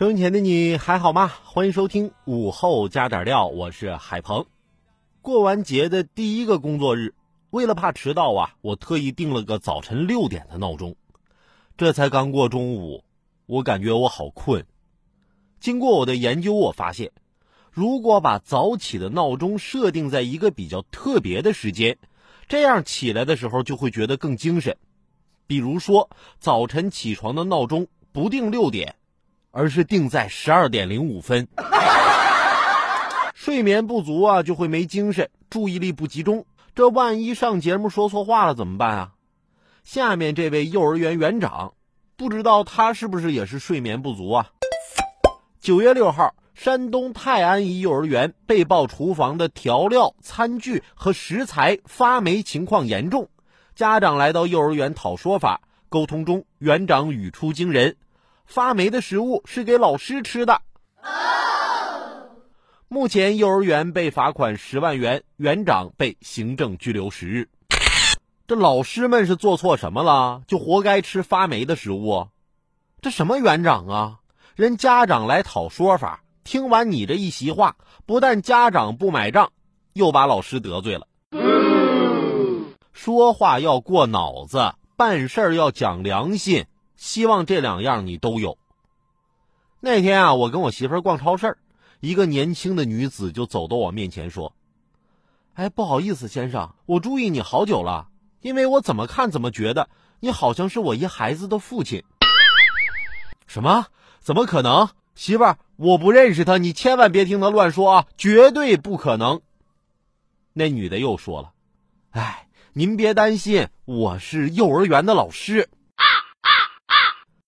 收音前的你还好吗？欢迎收听午后加点料，我是海鹏。过完节的第一个工作日，为了怕迟到啊，我特意定了个早晨六点的闹钟。这才刚过中午，我感觉我好困。经过我的研究，我发现，如果把早起的闹钟设定在一个比较特别的时间，这样起来的时候就会觉得更精神。比如说，早晨起床的闹钟不定六点。而是定在十二点零五分，睡眠不足啊，就会没精神，注意力不集中。这万一上节目说错话了怎么办啊？下面这位幼儿园园长，不知道他是不是也是睡眠不足啊？九月六号，山东泰安一幼儿园被曝厨房的调料、餐具和食材发霉情况严重，家长来到幼儿园讨说法，沟通中园长语出惊人。发霉的食物是给老师吃的。目前幼儿园被罚款十万元，园长被行政拘留十日。这老师们是做错什么了？就活该吃发霉的食物？这什么园长啊？人家长来讨说法，听完你这一席话，不但家长不买账，又把老师得罪了。说话要过脑子，办事要讲良心。希望这两样你都有。那天啊，我跟我媳妇逛超市，一个年轻的女子就走到我面前说：“哎，不好意思，先生，我注意你好久了，因为我怎么看怎么觉得你好像是我一孩子的父亲。”什么？怎么可能？媳妇儿，我不认识他，你千万别听他乱说啊，绝对不可能。那女的又说了：“哎，您别担心，我是幼儿园的老师。”